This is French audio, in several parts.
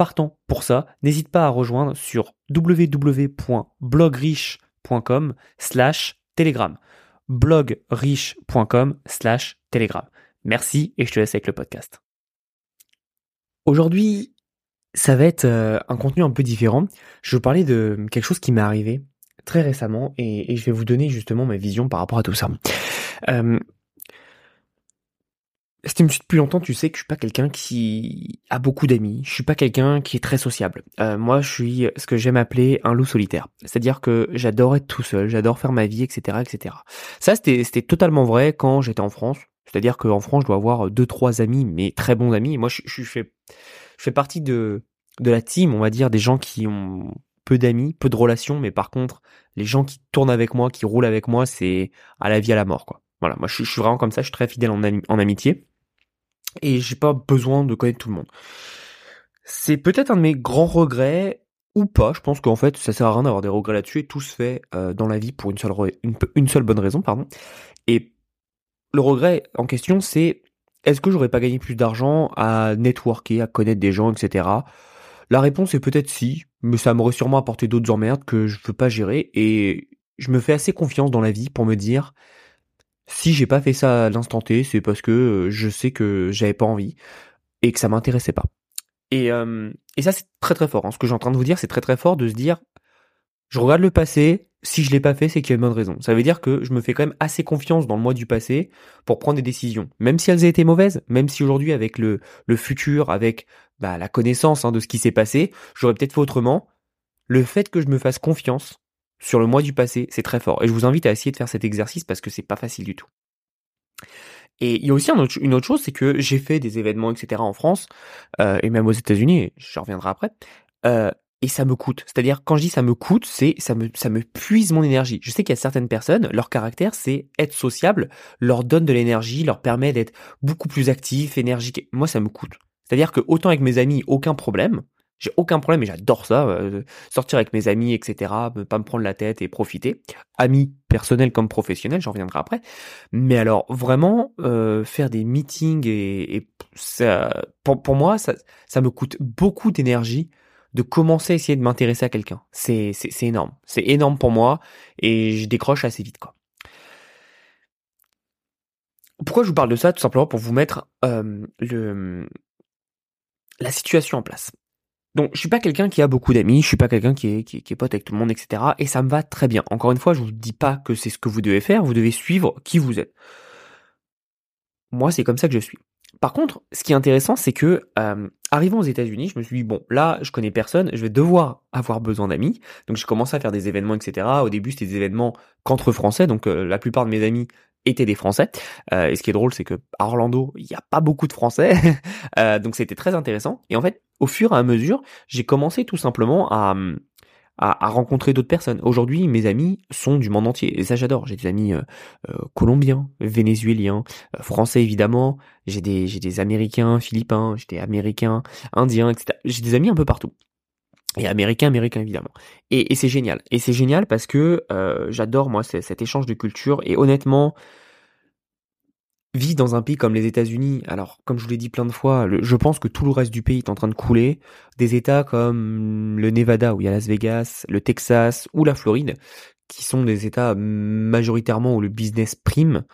partant pour ça, n'hésite pas à rejoindre sur www.blogriche.com slash telegram. blogriche.com slash telegram. Merci et je te laisse avec le podcast. Aujourd'hui, ça va être euh, un contenu un peu différent. Je vais vous parler de quelque chose qui m'est arrivé très récemment et, je vais vous donner justement ma vision par rapport à tout ça. Euh, si tu me suis depuis longtemps, tu sais que je suis pas quelqu'un qui a beaucoup d'amis. Je suis pas quelqu'un qui est très sociable. Euh, moi, je suis ce que j'aime appeler un loup solitaire. C'est-à-dire que j'adore être tout seul, j'adore faire ma vie, etc., etc. Ça, c'était, totalement vrai quand j'étais en France. C'est-à-dire qu'en France, je dois avoir deux, trois amis, mais très bons amis. Moi, je, je, fais, je fais partie de, de la team, on va dire, des gens qui ont peu d'amis, peu de relations, mais par contre, les gens qui tournent avec moi, qui roulent avec moi, c'est à la vie, à la mort, quoi. Voilà, moi, je, suis vraiment comme ça, je suis très fidèle en amitié et j'ai pas besoin de connaître tout le monde. C'est peut-être un de mes grands regrets ou pas. Je pense qu'en fait, ça sert à rien d'avoir des regrets là-dessus et tout se fait euh, dans la vie pour une seule, une, seule bonne raison, pardon. Et le regret en question, c'est est-ce que j'aurais pas gagné plus d'argent à networker, à connaître des gens, etc. La réponse est peut-être si, mais ça m'aurait sûrement apporté d'autres emmerdes que je veux pas gérer et je me fais assez confiance dans la vie pour me dire si j'ai pas fait ça à l'instant T, c'est parce que euh, je sais que j'avais pas envie et que ça m'intéressait pas. Et, euh, et ça, c'est très très fort. Hein. Ce que j'ai en train de vous dire, c'est très très fort de se dire, je regarde le passé, si je l'ai pas fait, c'est qu'il y a une bonne raison. Ça veut dire que je me fais quand même assez confiance dans le mois du passé pour prendre des décisions. Même si elles aient été mauvaises, même si aujourd'hui, avec le, le futur, avec bah, la connaissance hein, de ce qui s'est passé, j'aurais peut-être fait autrement. Le fait que je me fasse confiance, sur le mois du passé, c'est très fort. Et je vous invite à essayer de faire cet exercice parce que c'est pas facile du tout. Et il y a aussi une autre chose, c'est que j'ai fait des événements, etc. en France, euh, et même aux États-Unis, je reviendrai après, euh, et ça me coûte. C'est-à-dire, quand je dis ça me coûte, c'est ça me, ça me puise mon énergie. Je sais qu'il y a certaines personnes, leur caractère, c'est être sociable, leur donne de l'énergie, leur permet d'être beaucoup plus actif, énergique. Moi, ça me coûte. C'est-à-dire que autant avec mes amis, aucun problème, j'ai aucun problème et j'adore ça, euh, sortir avec mes amis, etc., pas me prendre la tête et profiter. Amis personnels comme professionnels, j'en reviendrai après. Mais alors vraiment euh, faire des meetings et, et ça, pour, pour, moi, ça, ça me coûte beaucoup d'énergie de commencer à essayer de m'intéresser à quelqu'un. C'est, c'est, c'est énorme. C'est énorme pour moi et je décroche assez vite quoi. Pourquoi je vous parle de ça? Tout simplement pour vous mettre euh, le, la situation en place. Donc, je suis pas quelqu'un qui a beaucoup d'amis, je suis pas quelqu'un qui est, qui, est pote avec tout le monde, etc. Et ça me va très bien. Encore une fois, je vous dis pas que c'est ce que vous devez faire, vous devez suivre qui vous êtes. Moi, c'est comme ça que je suis. Par contre, ce qui est intéressant, c'est que euh, arrivant aux États-Unis, je me suis dit bon, là, je connais personne, je vais devoir avoir besoin d'amis. Donc, j'ai commencé à faire des événements, etc. Au début, c'était des événements qu'entre Français, donc euh, la plupart de mes amis étaient des Français. Euh, et ce qui est drôle, c'est que à Orlando, il n'y a pas beaucoup de Français, euh, donc c'était très intéressant. Et en fait, au fur et à mesure, j'ai commencé tout simplement à, à, rencontrer d'autres personnes. Aujourd'hui, mes amis sont du monde entier, et ça j'adore. J'ai des amis euh, colombiens, vénézuéliens, français évidemment. J'ai des j'ai des Américains, Philippins, j'ai des Américains, Indiens, etc. J'ai des amis un peu partout et américain, américain évidemment. Et, c'est génial. Et c'est génial parce que euh, j'adore moi cet échange de culture. Et honnêtement, vivre dans un pays comme les États-Unis, alors comme je vous l'ai dit plein de fois, je pense que tout le reste du pays est en train de couler. Des États comme le Nevada où il y a Las Vegas, le Texas ou la Floride, qui sont des États majoritairement où le business prime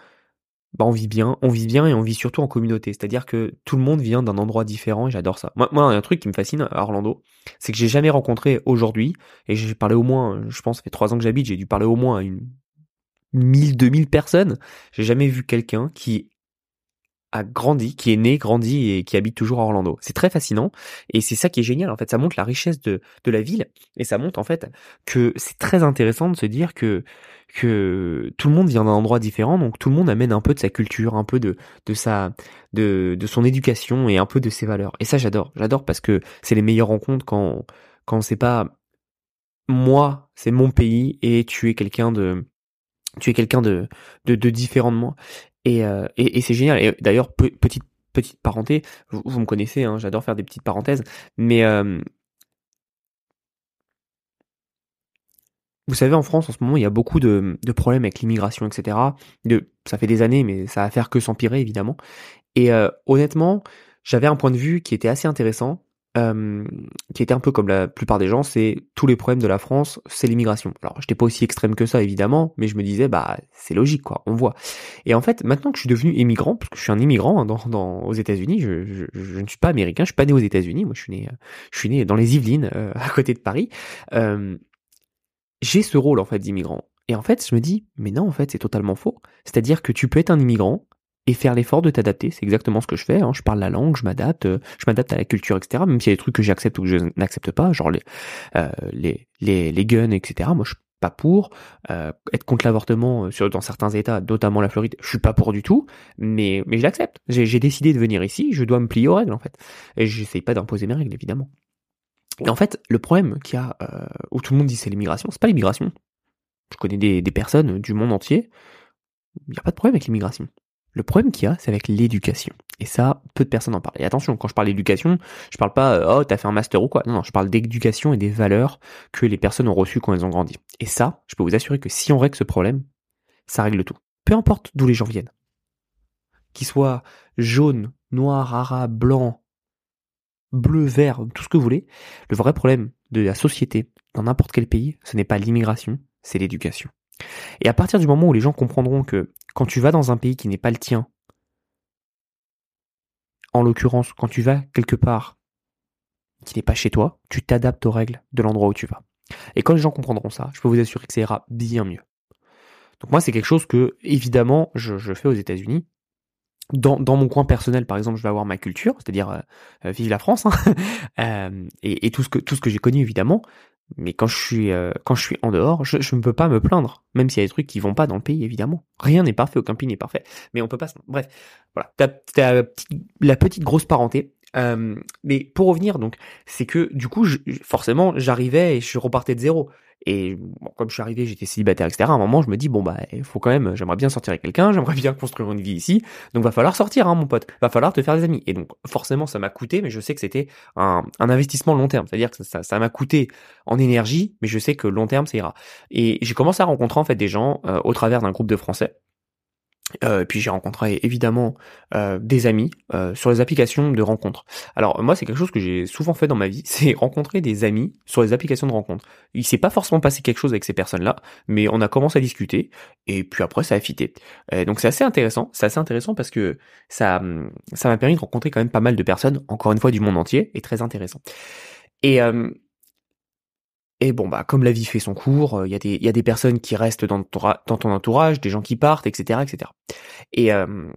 bah on vit bien, on vit bien et on vit surtout en communauté. C'est-à-dire que tout le monde vient d'un endroit différent et j'adore ça. Moi, moi, un truc qui me fascine à Orlando, c'est que j'ai jamais rencontré aujourd'hui, et j'ai parlé au moins, je pense, ça fait trois ans que j'habite, j'ai dû parler au moins à une 1000, 2000 personnes. J'ai jamais vu quelqu'un qui a grandi, qui est né, grandi et qui habite toujours à Orlando. C'est très fascinant et c'est ça qui est génial en fait. Ça montre la richesse de, de la ville et ça montre en fait que c'est très intéressant de se dire que que tout le monde vient d'un endroit différent, donc tout le monde amène un peu de sa culture, un peu de de sa de de son éducation et un peu de ses valeurs. Et ça j'adore, j'adore parce que c'est les meilleures rencontres quand quand c'est pas moi, c'est mon pays et tu es quelqu'un de tu es quelqu'un de, de, de différent de moi. Et, euh, et, c'est génial. Et d'ailleurs, petite petite parenthèse, vous, me connaissez, hein, j'adore faire des petites parenthèses, mais euh, vous savez, en France, en ce moment, il y a beaucoup de, problèmes avec l'immigration, etc. Ça fait des années, mais ça va faire que s'empirer, évidemment. Et euh, honnêtement, j'avais un point de vue qui était assez intéressant, qui était un peu comme la plupart des gens, c'est tous les problèmes de la France, c'est l'immigration. Alors, j'étais pas aussi extrême que ça, évidemment, mais je me disais, bah, c'est logique, quoi, on voit. Et en fait, maintenant que je suis devenu immigrant, parce que je suis un immigrant hein, dans, aux États-Unis, je, ne suis pas américain, je suis pas né aux États-Unis, moi, je suis né, je suis né dans les Yvelines, euh, à côté de Paris. Euh, j'ai ce rôle, en fait, d'immigrant. Et en fait, je me dis, mais non, en fait, c'est totalement faux. C'est-à-dire que tu peux être un immigrant, et faire l'effort de t'adapter. C'est exactement ce que je fais. Hein. Je parle la langue, je m'adapte, euh, je m'adapte à la culture, etc. Même s'il y a des trucs que j'accepte ou que je n'accepte pas, genre les, euh, les, les, les guns, etc. Moi, je suis pas pour. Euh, être contre l'avortement euh, dans certains États, notamment la Floride, je suis pas pour du tout. Mais mais je l'accepte. J'ai décidé de venir ici. Je dois me plier aux règles en fait. Et j'essaye pas d'imposer mes règles évidemment. Et en fait, le problème qu'il y a euh, où tout le monde dit c'est l'immigration, c'est pas l'immigration. Je connais des, des personnes du monde entier. Il n'y a pas de problème avec l'immigration. Le problème qu'il y a, c'est avec l'éducation. Et ça, peu de personnes en parlent. Et attention, quand je parle d'éducation, je parle pas euh, oh t'as fait un master ou quoi? Non, non, je parle d'éducation et des valeurs que les personnes ont reçues quand elles ont grandi. Et ça, je peux vous assurer que si on règle ce problème, ça règle tout. Peu importe d'où les gens viennent. Qu'ils soient jaunes, noirs, arabes, blancs, bleu, vert, tout ce que vous voulez, le vrai problème de la société dans n'importe quel pays, ce n'est pas l'immigration, c'est l'éducation. Et à partir du moment où les gens comprendront que quand tu vas dans un pays qui n'est pas le tien, en l'occurrence, quand tu vas quelque part qui n'est pas chez toi, tu t'adaptes aux règles de l'endroit où tu vas. Et quand les gens comprendront ça, je peux vous assurer que ça ira bien mieux. Donc moi, c'est quelque chose que, évidemment, je, fais aux États-Unis. Dans, mon coin personnel, par exemple, je vais avoir ma culture, c'est-à-dire euh, vive la France, hein, euh, et, tout ce que j'ai connu évidemment. Mais quand je suis euh, quand je suis en dehors, je, ne peux pas me plaindre, même s'il y a des trucs qui vont pas dans le pays évidemment. Rien n'est parfait, aucun pays n'est parfait, mais on peut pas. Bref, voilà. T'as, la petite grosse parenté. Euh, mais pour revenir donc, c'est que du coup, je, forcément, j'arrivais et je repartais de zéro. Et bon, comme je suis arrivé, j'étais célibataire, etc. À un moment, je me dis bon bah, il faut quand même, j'aimerais bien sortir avec quelqu'un, j'aimerais bien construire une vie ici. Donc va falloir sortir, hein, mon pote. Va falloir te faire des amis. Et donc forcément, ça m'a coûté, mais je sais que c'était un, un, investissement long terme. C'est-à-dire que ça, ça m'a coûté en énergie, mais je sais que long terme, ça ira. Et j'ai commencé à rencontrer en fait des gens euh, au travers d'un groupe de Français euh, puis j'ai rencontré évidemment euh, des amis euh, sur les applications de rencontres. Alors moi c'est quelque chose que j'ai souvent fait dans ma vie, c'est rencontrer des amis sur les applications de rencontres. Il s'est pas forcément passé quelque chose avec ces personnes-là, mais on a commencé à discuter et puis après ça a fité. donc c'est assez intéressant, c'est assez intéressant parce que ça ça m'a permis de rencontrer quand même pas mal de personnes, encore une fois du monde entier, et très intéressant. Et et bon, bah, comme la vie fait son cours, il euh, y, a des, y a des personnes qui restent dans ton, dans ton entourage, des gens qui partent, etc., etc. Et, euh,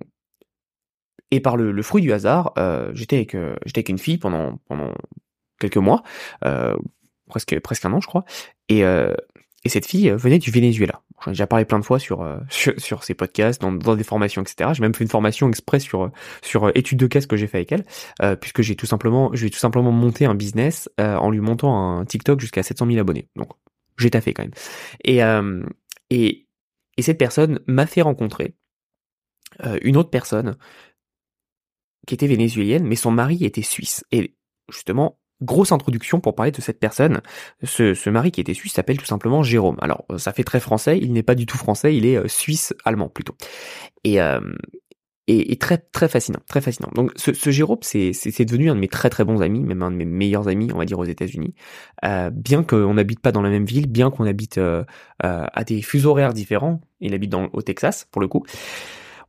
et par le, le, fruit du hasard, euh, j'étais avec, euh, j'étais avec une fille pendant, pendant quelques mois, euh, presque, presque un an, je crois. Et, et cette fille venait du Venezuela. J'en ai déjà parlé plein de fois sur, sur, sur ces podcasts, dans, dans des formations, etc. J'ai même fait une formation express sur, sur études de cas que j'ai fait avec elle, euh, puisque j'ai tout simplement, je vais tout simplement monter un business euh, en lui montant un TikTok jusqu'à 700 000 abonnés. Donc, j'ai taffé quand même. Et, euh, et, et cette personne m'a fait rencontrer une autre personne qui était vénézuélienne, mais son mari était suisse. Et justement, grosse introduction pour parler de cette personne. Ce, ce mari qui était suisse s'appelle tout simplement Jérôme. Alors ça fait très français, il n'est pas du tout français, il est euh, suisse-allemand plutôt. Et, euh, et, et, très très fascinant, très fascinant. Donc ce, ce Jérôme, c'est, c'est, devenu un de mes très très bons amis, même un de mes meilleurs amis, on va dire aux États-Unis. Euh, bien qu'on n'habite pas dans la même ville, bien qu'on habite euh, euh, à des fuseaux horaires différents, il habite dans, au Texas pour le coup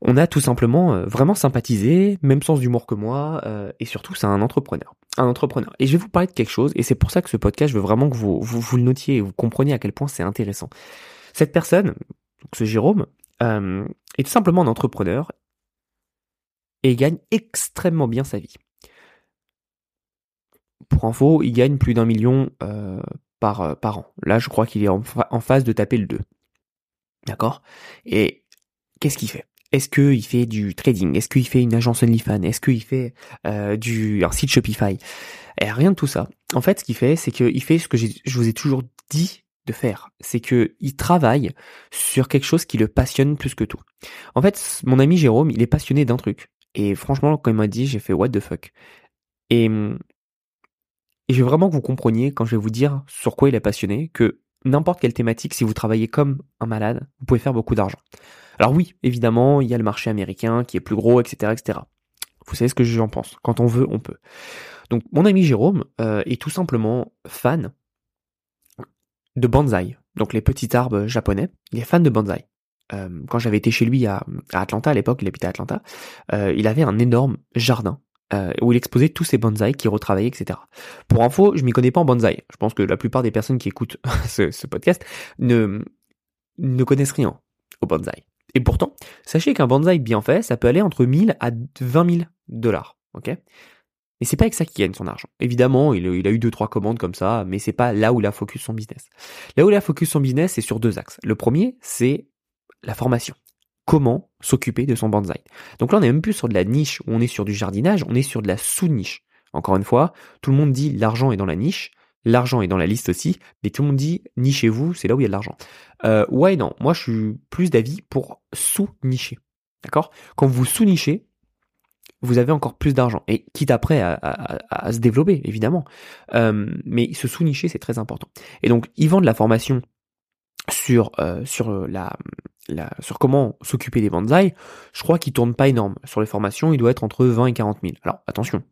on a tout simplement euh, vraiment sympathisé, même sens d'humour que moi, euh, et surtout c'est un entrepreneur. Un entrepreneur. Et je vais vous parler de quelque chose, et c'est pour ça que ce podcast, je veux vraiment que vous, vous, le notiez et vous compreniez à quel point c'est intéressant. Cette personne, ce Jérôme, euh, est tout simplement un entrepreneur et gagne extrêmement bien sa vie. Pour info, il gagne plus d'un million par, par an. Là, je crois qu'il est en, en phase de taper le 2. D'accord? Et qu'est-ce qu'il fait? Est-ce qu'il fait du trading? Est-ce qu'il fait une agence OnlyFans? Est-ce qu'il fait euh, du un site Shopify? Rien de tout ça. en fait, ce qu'il fait, c'est qu'il fait ce que je vous ai toujours dit de faire. C'est que il travaille sur quelque chose qui le passionne plus que tout. En fait, mon ami Jérôme, il est passionné d'un truc. Et franchement, quand il m'a dit, j'ai fait what the fuck? Et, et je veux vraiment que vous compreniez quand je vais vous dire sur quoi il est passionné, que n'importe quelle thématique, si vous travaillez comme un malade, vous pouvez faire beaucoup d'argent. Alors oui, évidemment, il y a le marché américain qui est plus gros, etc., etc. Vous savez ce que j'en pense. Quand on veut, on peut. Donc mon ami Jérôme euh, est tout simplement fan de bonsaï, donc les petits arbres japonais. Il est fan de bonsaï. Euh, quand j'avais été chez lui à, Atlanta à l'époque, il habitait à Atlanta, euh, il avait un énorme jardin où il exposait tous ses bonsaïs qu'il retravaillait, etc. Pour info, je m'y connais pas en bonsaï. Je pense que la plupart des personnes qui écoutent ce, ce, podcast ne, ne connaissent rien au bonsaï. Et pourtant, sachez qu'un bonsaï bien fait, ça peut aller entre 1000 à 20 000 dollars. Ok? Et c'est pas avec ça qu'il gagne son argent. Évidemment, il, a eu deux trois commandes comme ça, mais c'est pas là où il a focus son business. Là où il a focus son business, c'est sur deux axes. Le premier, c'est la formation. Comment s'occuper de son bonsaï. Donc là, on est même plus sur de la niche où on est sur du jardinage, on est sur de la sous-niche. Encore une fois, tout le monde dit l'argent est dans la niche. L'argent est dans la liste aussi, mais tout le monde dit nichez-vous, c'est là où il y a de l'argent. Euh, ouais, non, moi je suis plus d'avis pour sous-nicher. D'accord? Quand vous sous-nichez, vous avez encore plus d'argent. Et quitte après à, se développer, évidemment. Euh, mais se sous-nicher, c'est très important. Et donc, ils vendent la formation sur, euh, sur, la, sur comment s'occuper des bonsaïs. Je crois qu'il tourne pas énorme. Sur les formations, il doit être entre 20 et 40 000. Alors, attention,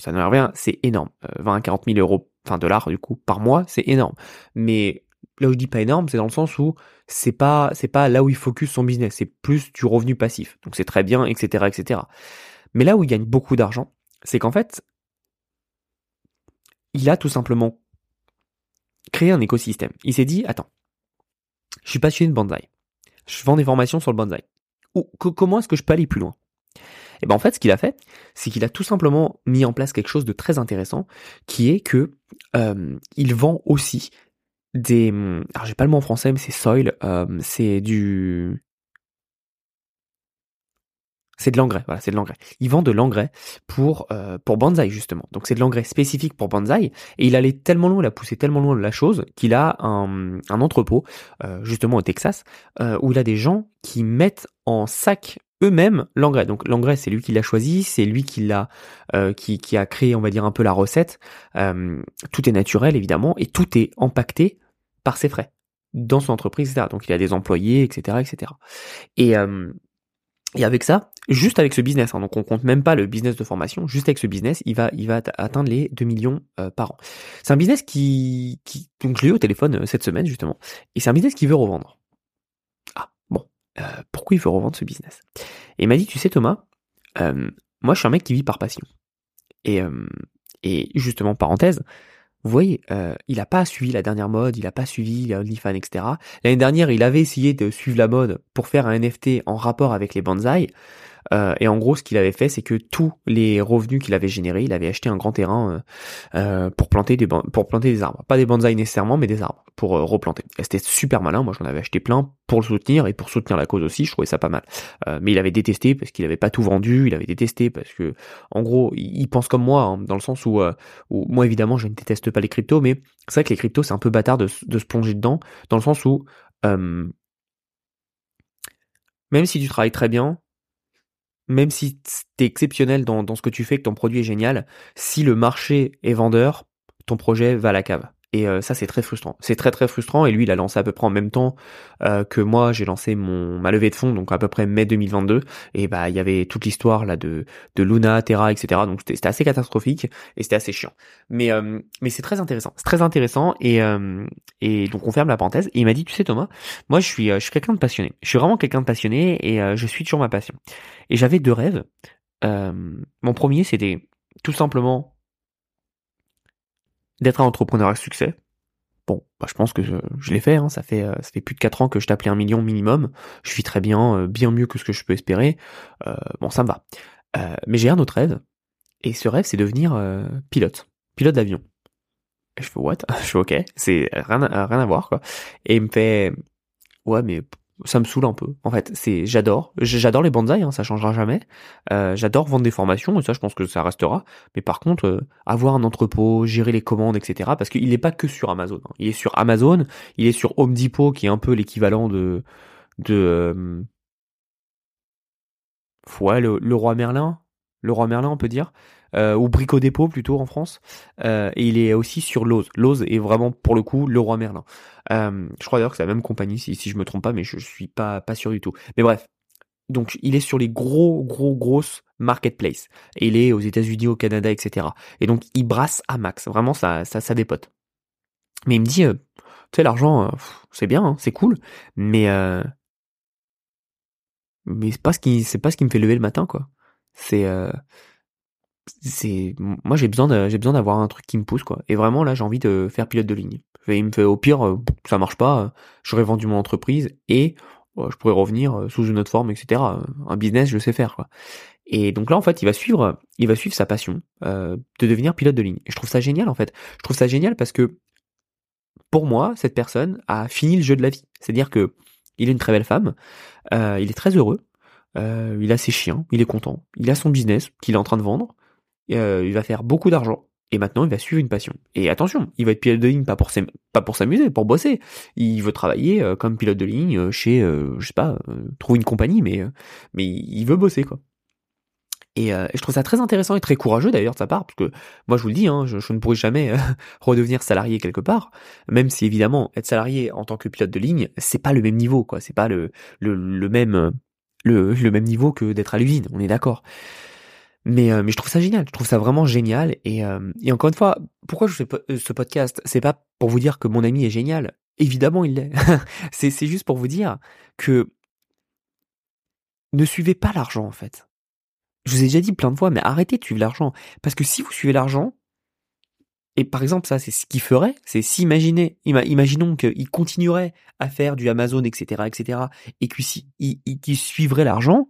ça ne rien, c'est énorme. 20 à 40 000 euros, enfin dollars du coup, par mois, c'est énorme. Mais là où je dis pas énorme, c'est dans le sens où c'est pas c'est pas là où il focus son business, c'est plus du revenu passif. Donc c'est très bien, etc., etc. Mais là où il gagne beaucoup d'argent, c'est qu'en fait, il a tout simplement créé un écosystème. Il s'est dit, attends, je suis passionné de bonsaï. Je vends des formations sur le bonsaï. Ou comment est-ce que je peux aller plus loin? Et ben en fait, ce qu'il a fait, c'est qu'il a tout simplement mis en place quelque chose de très intéressant, qui est que il vend aussi des, alors j'ai pas le mot en français, mais c'est soil, c'est du, c'est de l'engrais, voilà, c'est de l'engrais. Il vend de l'engrais pour euh, pour bonsaï justement. Donc c'est de l'engrais spécifique pour bonsaï et il allait tellement loin, il a poussé tellement loin de la chose qu'il a un, un entrepôt euh, justement au Texas euh, où il a des gens qui mettent en sac eux-mêmes l'engrais. Donc l'engrais, c'est lui qui l'a choisi, c'est lui qui l'a, euh, qui, qui a créé, on va dire un peu la recette. Tout est naturel évidemment et tout est impacté par ses frais dans son entreprise, etc. Donc il a des employés, etc., etc. Et euh, et avec ça, juste avec ce business, hein, donc on compte même pas le business de formation, juste avec ce business, il va, il va atteindre les 2 millions euh, par an. C'est un business qui, qui, donc je l'ai eu au téléphone euh, cette semaine justement, et c'est un business qui veut revendre. Ah bon, euh, pourquoi il veut revendre ce business? Et il m'a dit, tu sais Thomas, moi je suis un mec qui vit par passion. Et, et justement parenthèse, vous voyez, euh, il n'a pas suivi la dernière mode, il n'a pas suivi OnlyFans, etc. L'année dernière, il avait essayé de suivre la mode pour faire un NFT en rapport avec les bonsaïs. Euh, et en gros, ce qu'il avait fait, c'est que tous les revenus qu'il avait générés, il avait acheté un grand terrain euh, euh pour planter des pour planter des arbres, pas des bonsaïs nécessairement, mais des arbres pour euh, replanter. C'était super malin. Moi, j'en avais acheté plein pour le soutenir et pour soutenir la cause aussi. Je trouvais ça pas mal. Euh, mais il avait détesté parce qu'il avait pas tout vendu. Il avait détesté parce que, en gros, il, pense comme moi, hein, dans le sens où, où moi évidemment, je ne déteste pas les cryptos, mais c'est vrai que les cryptos, c'est un peu bâtard de, de se plonger dedans, dans le sens où même si tu travailles très bien, même si t'es exceptionnel dans, ce que tu fais, que ton produit est génial, si le marché est vendeur, ton projet va à la cave. Et euh, ça, c'est très frustrant. C'est très très frustrant. Et lui, il a lancé à peu près en même temps euh, que moi, j'ai lancé mon ma levée de fonds, donc à peu près mai 2022. Et bah, il y avait toute l'histoire là de de Luna, Terra, etc. Donc c'était assez catastrophique et c'était assez chiant. Mais euh, mais c'est très intéressant. C'est très intéressant. Et et donc on ferme la parenthèse. Et il m'a dit, tu sais Thomas, moi je suis je suis quelqu'un de passionné. Je suis vraiment quelqu'un de passionné et je suis toujours ma passion. Et j'avais deux rêves. mon premier, c'était tout simplement d'être un entrepreneur à succès. Bon, bah, je pense que je, l'ai fait, hein. ça fait euh, ça fait plus de 4 ans que je t'appelais un million minimum. Je suis très bien, euh, bien mieux que ce que je peux espérer. Euh, bon, ça me va. mais j'ai un autre rêve, et ce rêve, c'est devenir pilote, pilote d'avion. je fais what? Je fais ok, c'est rien, rien à voir quoi. Et il me fait ouais, mais ça me saoule un peu. En fait, c'est j'adore, j'adore les bonsaïs, hein, ça changera jamais. Euh, j'adore vendre des formations et ça, je pense que ça restera. Mais par contre, euh, avoir un entrepôt, gérer les commandes, etc. Parce qu'il n'est pas que sur Amazon. Hein. Il est sur Amazon, il est sur Home Depot, qui est un peu l'équivalent de de euh, ouais, le, roi Merlin, le roi Merlin, on peut dire. Euh, ou Brico Dépôt plutôt en France. Euh, et il est aussi sur Lowe's. Lowe's est vraiment pour le coup le roi Merlin. Euh, je crois d'ailleurs que c'est la même compagnie si, si je me trompe pas, mais je, suis pas pas sûr du tout. Mais bref, donc il est sur les gros gros grosses marketplaces. Et il est aux États-Unis, au Canada, etc. Et donc il brasse à max. Vraiment ça ça ça dépote. Mais il me dit, tu sais l'argent, c'est bien, hein, c'est cool, mais mais c'est pas ce qui c'est pas ce qui me fait lever le matin quoi. C'est c'est moi j'ai besoin j'ai besoin d'avoir un truc qui me pousse quoi. Et vraiment là j'ai envie de faire pilote de ligne. Il me fait au pire euh, ça marche pas euh, j'aurais vendu mon entreprise et je pourrais revenir euh, sous une autre forme etc un business je sais faire quoi. Et donc là en fait il va suivre il va suivre sa passion de devenir pilote de ligne. Et je trouve ça génial en fait. Je trouve ça génial parce que pour moi cette personne a fini le jeu de la vie. C'est à dire que il est une très belle femme il est très heureux il a ses chiens, il est content, il a son business qu'il est en train de vendre, euh, il va faire beaucoup d'argent. Et maintenant, il va suivre une passion. Et attention, il va être pilote de ligne pas pour s'amuser, pour bosser. Il veut travailler euh, comme pilote de ligne euh, chez, je sais pas, trouver une compagnie, mais mais il veut bosser quoi. Et, je trouve ça très intéressant et très courageux d'ailleurs de sa part, parce que moi je vous le dis, hein, je, ne pourrai jamais redevenir salarié quelque part, même si évidemment être salarié en tant que pilote de ligne, c'est pas le même niveau, quoi. C'est pas le, le même le, le même niveau que d'être à l'usine, on est d'accord. Mais, euh, mais je trouve ça génial, je trouve ça vraiment génial. Et, euh, encore une fois, pourquoi je fais euh, ce podcast? C'est pas pour vous dire que mon ami est génial. Évidemment, il l'est. c'est, juste pour vous dire que ne suivez pas l'argent, en fait. Je vous ai déjà dit plein de fois, mais arrêtez de suivre l'argent. Parce que si vous suivez l'argent, et par exemple, ça, c'est ce qu'il ferait, c'est s'imaginer, imaginons qu'il continuerait à faire du Amazon, etc., etc., et qu'il suivrait l'argent,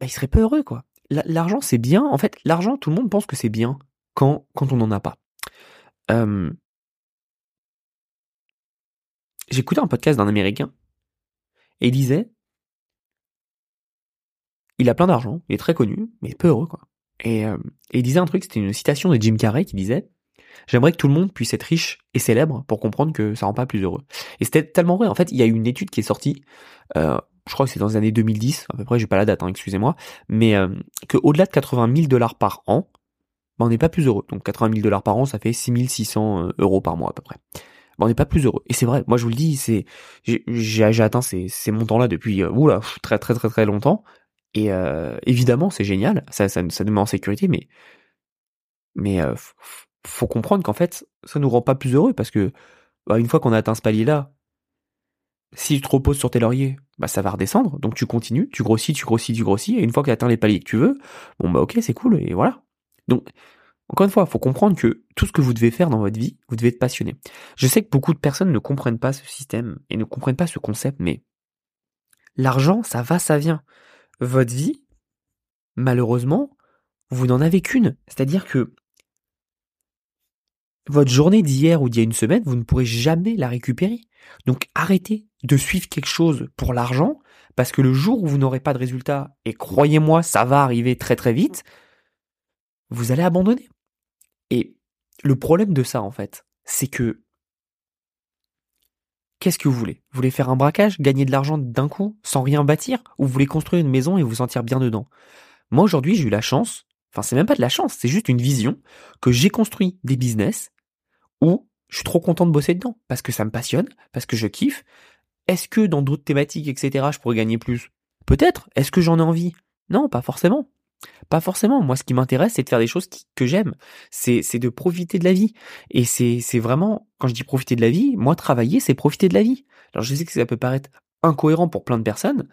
bah, il serait pas heureux, quoi l'argent c'est bien. En fait, l'argent, tout le monde pense que c'est bien quand, quand on n'en a pas. Euh, J'écoutais un podcast d'un Américain et il disait il a plein d'argent, il est très connu, mais peu heureux quoi. Et, il disait un truc, c'était une citation de Jim Carrey qui disait J'aimerais que tout le monde puisse être riche et célèbre pour comprendre que ça rend pas plus heureux. Et c'était tellement vrai. En fait, il y a une étude qui est sortie je crois que c'est dans les années 2010, à peu près, j'ai pas la date, hein, excusez-moi, mais euh, que au-delà de 80 000 dollars par an, ben, on n'est pas plus heureux. Donc 80 000 dollars par an, ça fait 6600 euh, euros par mois à peu près. Ben, on n'est pas plus heureux. Et c'est vrai, moi je vous le dis, c'est j'ai atteint ces, montants-là depuis euh, très très très très longtemps. Et euh, évidemment, c'est génial, ça, ça, nous met en sécurité, mais mais euh, faut comprendre qu'en fait, ça nous rend pas plus heureux parce que bah, une fois qu'on a atteint ce palier-là, si tu te reposes sur tes lauriers, bah ça va redescendre. Donc tu continues, tu grossis, tu grossis, tu grossis, et une fois que tu atteint les paliers que tu veux, bon bah ok, c'est cool, et voilà. Donc, encore une fois, il faut comprendre que tout ce que vous devez faire dans votre vie, vous devez être passionné. Je sais que beaucoup de personnes ne comprennent pas ce système et ne comprennent pas ce concept, mais l'argent, ça va, ça vient. Votre vie, malheureusement, vous n'en avez qu'une. C'est-à-dire que votre journée d'hier ou d'il y a une semaine, vous ne pourrez jamais la récupérer. Donc arrêtez de suivre quelque chose pour l'argent, parce que le jour où vous n'aurez pas de résultat, et croyez-moi, ça va arriver très très vite, vous allez abandonner. Et le problème de ça, en fait, c'est que qu'est-ce que vous voulez? Vous voulez faire un braquage, gagner de l'argent d'un coup, sans rien bâtir, ou vous voulez construire une maison et vous sentir bien dedans? Moi aujourd'hui, j'ai eu la chance, enfin c'est même pas de la chance, c'est juste une vision, que j'ai construit des business où je suis trop content de bosser dedans parce que ça me passionne, parce que je kiffe. Est-ce que dans d'autres thématiques, etc., je pourrais gagner plus? Peut-être. Est-ce que j'en ai envie? Non, pas forcément. Pas forcément. Moi, ce qui m'intéresse, c'est de faire des choses que j'aime. C'est, c'est de profiter de la vie. Et c'est, c'est vraiment, quand je dis profiter de la vie, moi, travailler, c'est profiter de la vie. Alors, je sais que ça peut paraître incohérent pour plein de personnes.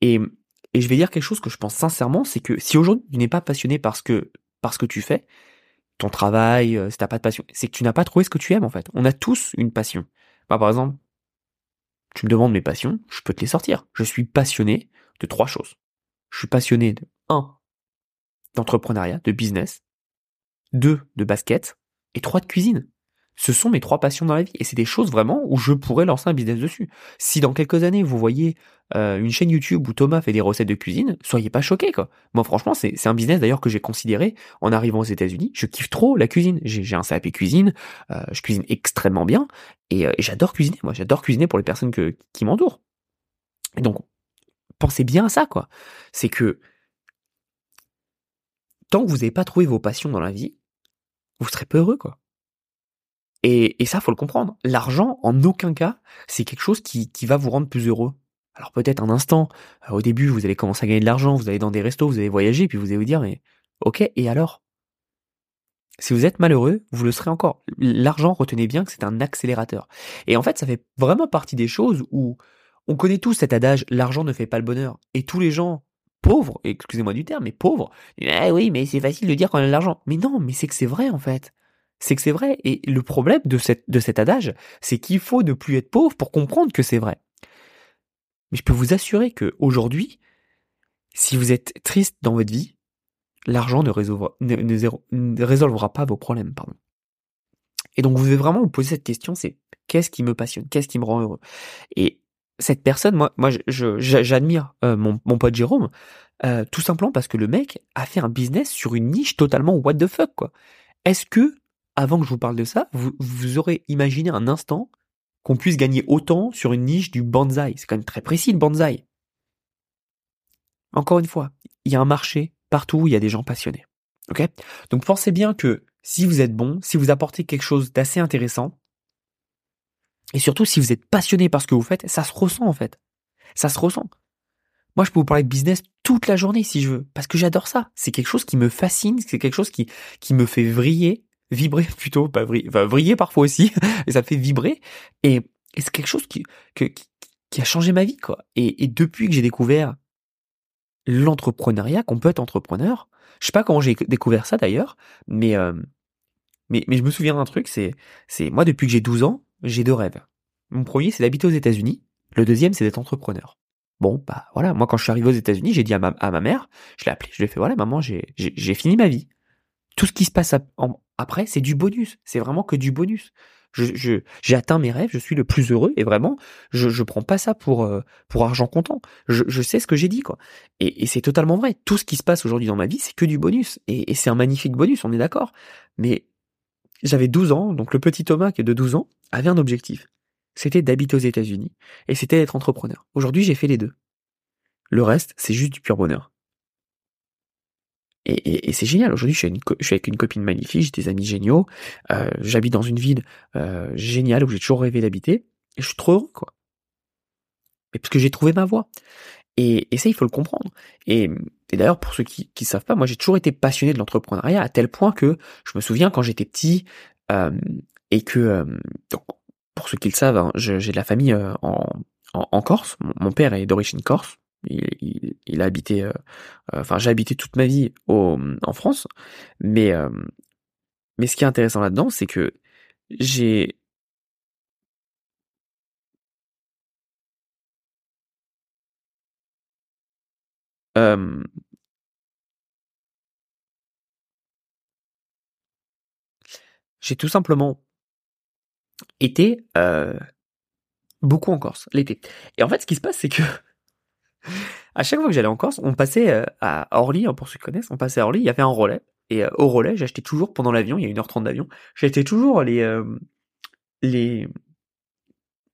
Et, et je vais dire quelque chose que je pense sincèrement, c'est que si aujourd'hui tu n'es pas passionné parce que, parce que tu fais, ton travail, euh, si t'as pas de passion, c'est que tu n'as pas trouvé ce que tu aimes en fait. On a tous une passion. par exemple, tu me demandes mes passions, je peux te les sortir. Je suis passionné de trois choses. Je suis passionné de 1. d'entrepreneuriat, de business, 2. de basket, et 3. de cuisine. Ce sont mes trois passions dans la vie. Et c'est des choses vraiment où je pourrais lancer un business dessus. Si dans quelques années, vous voyez euh, une chaîne YouTube où Thomas fait des recettes de cuisine, soyez pas choqués, quoi. Moi, franchement, c'est un business d'ailleurs que j'ai considéré en arrivant aux États-Unis. Je kiffe trop la cuisine. J'ai un CAP cuisine. Euh, je cuisine extrêmement bien. Et, euh, et j'adore cuisiner. Moi, j'adore cuisiner pour les personnes que, qui m'entourent. Et donc, pensez bien à ça, quoi. C'est que tant que vous n'avez pas trouvé vos passions dans la vie, vous serez peu heureux, quoi. Et, et ça, faut le comprendre. L'argent, en aucun cas, c'est quelque chose qui, qui va vous rendre plus heureux. Alors peut-être un instant, euh, au début, vous allez commencer à gagner de l'argent, vous allez dans des restos, vous allez voyager, puis vous allez vous dire, mais ok, et alors? Si vous êtes malheureux, vous le serez encore. L'argent, retenez bien que c'est un accélérateur. Et en fait, ça fait vraiment partie des choses où on connaît tous cet adage, l'argent ne fait pas le bonheur. Et tous les gens pauvres, excusez-moi du terme, mais pauvres, eh oui, mais c'est facile de dire qu'on a de l'argent. Mais non, mais c'est que c'est vrai en fait c'est que c'est vrai. Et le problème de, cet adage, c'est qu'il faut ne plus être pauvre pour comprendre que c'est vrai. Mais je peux vous assurer que aujourd'hui, si vous êtes triste dans votre vie, l'argent ne ne, résolvera pas vos problèmes. Pardon. Et donc vous devez vraiment vous poser cette question, c'est qu'est-ce qui me passionne, qu'est-ce qui me rend heureux? Et cette personne, moi, j'admire euh, mon, pote Jérôme, euh, tout simplement parce que le mec a fait un business sur une niche totalement what the fuck. Est-ce que avant que je vous parle de ça, vous, aurez imaginé un instant qu'on puisse gagner autant sur une niche du bonsaï. C'est quand même très précis le bonsaï. Encore une fois, il y a un marché partout où il y a des gens passionnés. Donc pensez bien que si vous êtes bon, si vous apportez quelque chose d'assez intéressant, et surtout si vous êtes passionné par ce que vous faites, ça se ressent en fait. Ça se ressent. Moi, je peux vous parler de business toute la journée si je veux, parce que j'adore ça. C'est quelque chose qui me fascine, c'est quelque chose qui, qui me fait vriller, vibrer plutôt, pas vriller, enfin vriller parfois aussi, et ça fait vibrer. Et, c'est quelque chose qui, que, qui a changé ma vie, quoi. Et, et depuis que j'ai découvert l'entrepreneuriat, qu'on peut être entrepreneur, je sais pas comment j'ai découvert ça d'ailleurs, mais, euh, mais, mais je me souviens d'un truc, c'est, c'est moi depuis que j'ai 12 ans, j'ai deux rêves. Mon premier, c'est d'habiter aux États-Unis. Le deuxième, c'est d'être entrepreneur. Bon, bah voilà, moi quand je suis arrivé aux États-Unis, j'ai dit à ma, à ma mère, je l'ai appelé, je lui ai fait voilà maman, j'ai, fini ma vie. Tout ce qui se passe après, c'est du bonus. C'est vraiment que du bonus. J'ai atteint mes rêves, je suis le plus heureux et vraiment, je, je prends pas ça pour euh, pour argent comptant. Je, sais ce que j'ai dit quoi. Et, et c'est totalement vrai. Tout ce qui se passe aujourd'hui dans ma vie, c'est que du bonus et, et c'est un magnifique bonus, on est d'accord. Mais j'avais 12 ans, donc le petit Thomas qui est de 12 ans avait un objectif. C'était d'habiter aux États-Unis et c'était d'être entrepreneur. Aujourd'hui, j'ai fait les deux. Le reste, c'est juste du pur bonheur. Et, c'est génial. Aujourd'hui, je, suis avec une copine magnifique, j'ai des amis géniaux. Euh, j'habite dans une ville euh, géniale où j'ai toujours rêvé d'habiter. Et je suis trop heureux, quoi. Mais parce que j'ai trouvé ma voie. Et, ça, il faut le comprendre. Et, d'ailleurs, pour ceux qui ne savent pas, moi, j'ai toujours été passionné de l'entrepreneuriat à tel point que je me souviens quand j'étais petit euh, et que, donc, pour ceux qui le savent, hein, j'ai de la famille en, en, Corse. mon père est d'origine corse il, a habité, euh, euh, enfin j'ai habité toute ma vie en France, mais euh, mais ce qui est intéressant là-dedans, c'est que j'ai j'ai tout simplement été beaucoup en Corse l'été. Et en fait, ce qui se passe, c'est que à chaque fois que j'allais en Corse, on passait euh, à Orly, hein, pour ceux qui connaissent, on passait à Orly, il y avait un relais. Et euh, au relais, j'achetais toujours pendant l'avion, il y a 1h30 d'avion, j'achetais toujours les, euh, les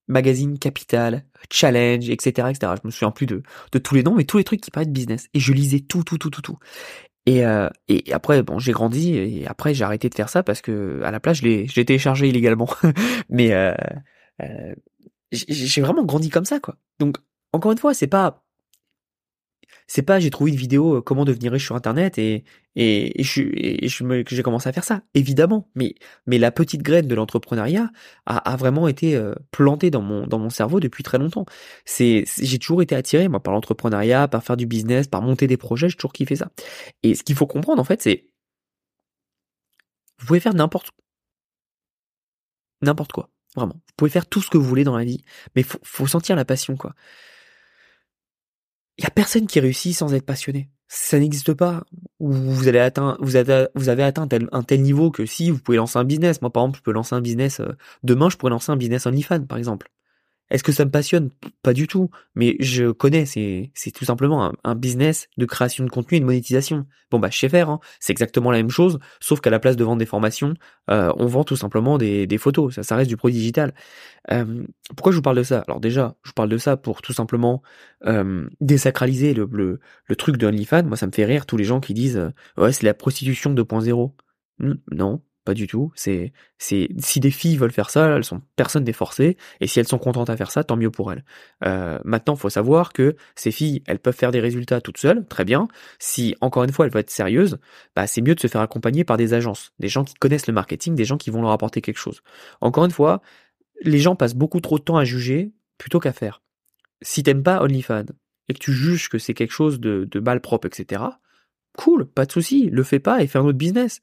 magazines Capital, Challenge, etc., etc. Je me souviens plus de, tous les noms, mais tous les trucs qui parlaient de business. Et je lisais tout, tout, tout, tout, tout. Et, après, bon, j'ai grandi et après j'ai arrêté de faire ça parce que à la place, je l'ai téléchargé illégalement. mais j'ai vraiment grandi comme ça, quoi. Donc, encore une fois, c'est pas c'est pas j'ai trouvé une vidéo euh, comment devenir riche sur internet et et, et je et je j'ai commencé à faire ça évidemment. Mais mais la petite graine de l'entrepreneuriat a, a, vraiment été euh, plantée dans mon dans mon cerveau depuis très longtemps. C'est j'ai toujours été attiré moi par l'entrepreneuriat par faire du business par monter des projets j'ai toujours kiffé ça. Et ce qu'il faut comprendre en fait c'est vous pouvez faire n'importe n'importe quoi vraiment. Vous pouvez faire tout ce que vous voulez dans la vie mais faut faut sentir la passion quoi il y a personne qui réussit sans être passionné. ça n'existe pas. Vous vous avez atteint un tel niveau que si vous pouvez lancer un business. Moi, par exemple, je peux lancer un business. Euh, demain, je pourrais lancer un business OnlyFans, par exemple. Est-ce que ça me passionne? Pas du tout. Mais je connais, c'est tout simplement un, business de création de contenu et de monétisation. Bon bah sais faire, hein. c'est exactement la même chose, sauf qu'à la place de vendre des formations, euh, on vend tout simplement des, photos. Ça, reste du produit digital. Euh, pourquoi je vous parle de ça? Alors déjà, je vous parle de ça pour tout simplement euh, désacraliser le, le, le truc de OnlyFans. Moi, ça me fait rire tous les gens qui disent ouais c'est la prostitution 2.0. Non, pas du tout. C'est, si des filles veulent faire ça, elles sont personne n'est forcé. Et si elles sont contentes à faire ça, tant mieux pour elles. Euh, maintenant, faut savoir que ces filles, elles peuvent faire des résultats toutes seules, très bien. Si encore une fois, elles veulent être sérieuses, bah c'est mieux de se faire accompagner par des agences, des gens qui connaissent le marketing, des gens qui vont leur apporter quelque chose. Encore une fois, les gens passent beaucoup trop de temps à juger plutôt qu'à faire. Si t'aimes pas OnlyFans et que tu juges que c'est quelque chose de, de mal propre, etc. Cool, pas de souci, le fais pas et fais un autre business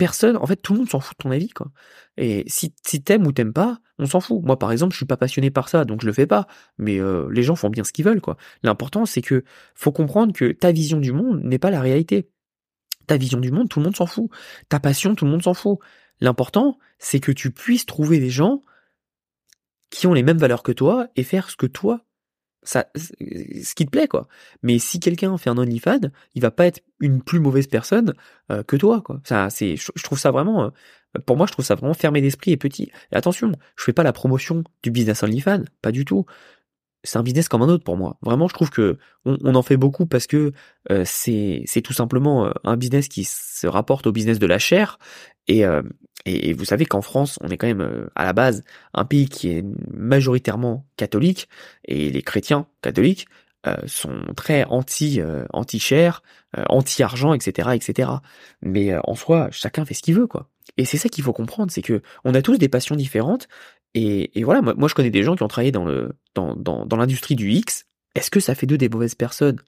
personne, en fait, tout le monde s'en fout de ton avis, quoi. Et si, t'aimes ou t'aimes pas, on s'en fout. Moi, par exemple, je suis pas passionné par ça, donc je le fais pas. Mais euh, les gens font bien ce qu'ils veulent, quoi. L'important, c'est que faut comprendre que ta vision du monde n'est pas la réalité. Ta vision du monde, tout le monde s'en fout. Ta passion, tout le monde s'en fout. L'important, c'est que tu puisses trouver des gens qui ont les mêmes valeurs que toi et faire ce que toi ça, ce qui te plaît quoi. Mais si quelqu'un fait un OnlyFans, il va pas être une plus mauvaise personne euh, que toi quoi. Ça, c'est, je, trouve ça vraiment, euh, pour moi, je trouve ça vraiment fermé d'esprit et petit. Et attention, je fais pas la promotion du business OnlyFans, pas du tout. C'est un business comme un autre pour moi. Vraiment, je trouve que on, en fait beaucoup parce que euh, c'est, tout simplement un business qui se rapporte au business de la chair et, et, vous savez qu'en France, on est quand même euh, à la base un pays qui est majoritairement catholique, et les chrétiens catholiques euh, sont très anti euh, anti chair, anti argent, etc., etc. Mais en soi, chacun fait ce qu'il veut, quoi. Et c'est ça qu'il faut comprendre, c'est que on a tous des passions différentes. Et, voilà, moi, je connais des gens qui ont travaillé dans le dans, dans, l'industrie du X. Est-ce que ça fait d'eux des mauvaises personnes?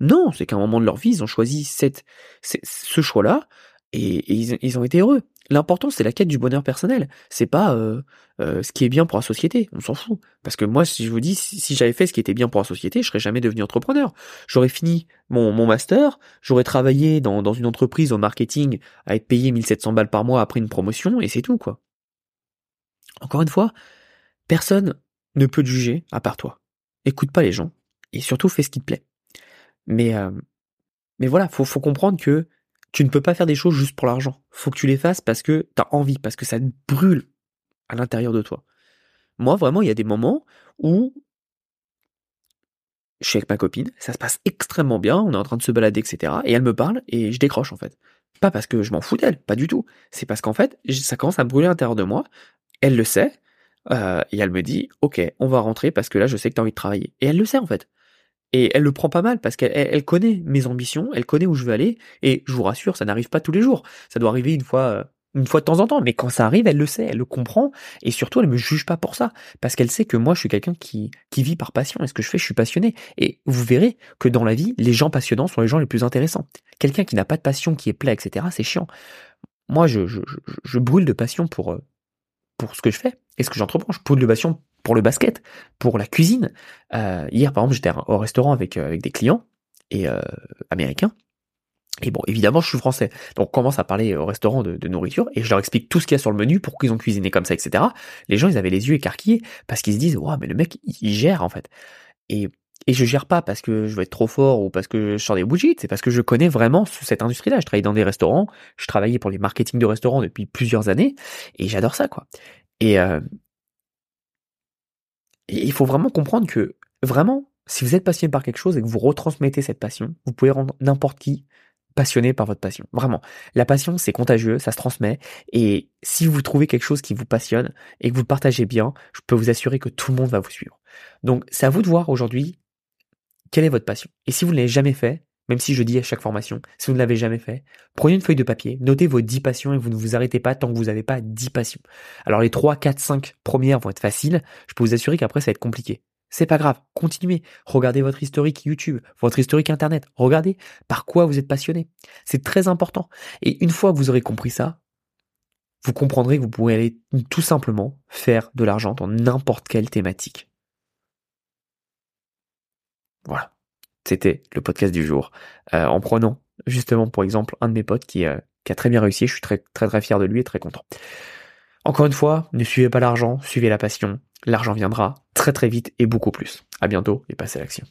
Non, c'est qu'à un moment de leur vie, ils ont choisi cette, ce choix-là et, ils, ils, ont été heureux. L'important, c'est la quête du bonheur personnel. C'est pas euh, euh, ce qui est bien pour la société. On s'en fout. Parce que moi, si je vous dis, si, j'avais fait ce qui était bien pour la société, je serais jamais devenu entrepreneur. J'aurais fini mon, mon master, j'aurais travaillé dans, dans une entreprise au marketing à être payé 1700 balles par mois après une promotion, et c'est tout, quoi. Encore une fois, personne ne peut juger à part toi. Écoute pas les gens, et surtout fais ce qui te plaît. Mais, euh, mais voilà, faut, faut comprendre que tu ne peux pas faire des choses juste pour l'argent. Faut que tu les fasses parce que t'as envie, parce que ça brûle à l'intérieur de toi. Moi, vraiment, il y a des moments où je suis avec ma copine, ça se passe extrêmement bien, on est en train de se balader, etc. Et elle me parle et je décroche en fait. Pas parce que je m'en fous d'elle, pas du tout. C'est parce qu'en fait, ça commence à brûler à l'intérieur de moi. Elle le sait. Euh, et elle me dit, ok, on va rentrer parce que là, je sais que tu as envie de travailler. Et elle le sait en fait. Et elle le prend pas mal parce qu'elle connaît mes ambitions, elle connaît où je veux aller. Et je vous rassure, ça n'arrive pas tous les jours. Ça doit arriver une fois, euh, une fois de temps en temps. Mais quand ça arrive, elle le sait, elle le comprend. Et surtout, elle me juge pas pour ça. Parce qu'elle sait que moi, je suis quelqu'un qui, qui vit par passion. Et ce que je fais, je suis passionné. Et vous verrez que dans la vie, les gens passionnants sont les gens les plus intéressants. Quelqu'un qui n'a pas de passion, qui est plat, etc., c'est chiant. Moi, je, je, je, je brûle de passion pour, euh, pour ce que je fais et ce que j'entreprends. Je brûle de passion pour le basket, pour la cuisine. Euh, hier, par exemple, j'étais au restaurant avec, euh, avec des clients et euh, américains. Et bon, évidemment, je suis français. Donc, on commence à parler au restaurant de, de nourriture et je leur explique tout ce qu'il y a sur le menu, pourquoi ils ont cuisiné comme ça, etc. Les gens, ils avaient les yeux écarquillés parce qu'ils se disent, waouh, mais le mec, il gère, en fait. Et, et je gère pas parce que je veux être trop fort ou parce que je sors des bougies, c'est parce que je connais vraiment cette industrie-là. Je travaille dans des restaurants, je travaillais pour les marketing de restaurants depuis plusieurs années et j'adore ça, quoi. Et, euh, il faut vraiment comprendre que, vraiment, si vous êtes passionné par quelque chose et que vous retransmettez cette passion, vous pouvez rendre n'importe qui passionné par votre passion. Vraiment. La passion, c'est contagieux, ça se transmet. Et si vous trouvez quelque chose qui vous passionne et que vous le partagez bien, je peux vous assurer que tout le monde va vous suivre. Donc, c'est à vous de voir aujourd'hui quelle est votre passion? Et si vous ne l'avez jamais fait, même si je dis à chaque formation, si vous ne l'avez jamais fait, prenez une feuille de papier, notez vos 10 passions et vous ne vous arrêtez pas tant que vous n'avez pas 10 passions. Alors les 3, 4, 5 premières vont être faciles, je peux vous assurer qu'après ça va être compliqué. C'est pas grave, continuez, regardez votre historique YouTube, votre historique Internet, regardez par quoi vous êtes passionné. C'est très important. Et une fois que vous aurez compris ça, vous comprendrez que vous pourrez aller tout simplement faire de l'argent dans n'importe quelle thématique. Voilà. c'était le podcast du jour. Euh, en prenant justement pour exemple un de mes potes qui, euh, qui a très bien réussi, je suis très très très fier de lui et très content. Encore une fois, ne suivez pas l'argent, suivez la passion. L'argent viendra très très vite et beaucoup plus. À bientôt et passez à l'action.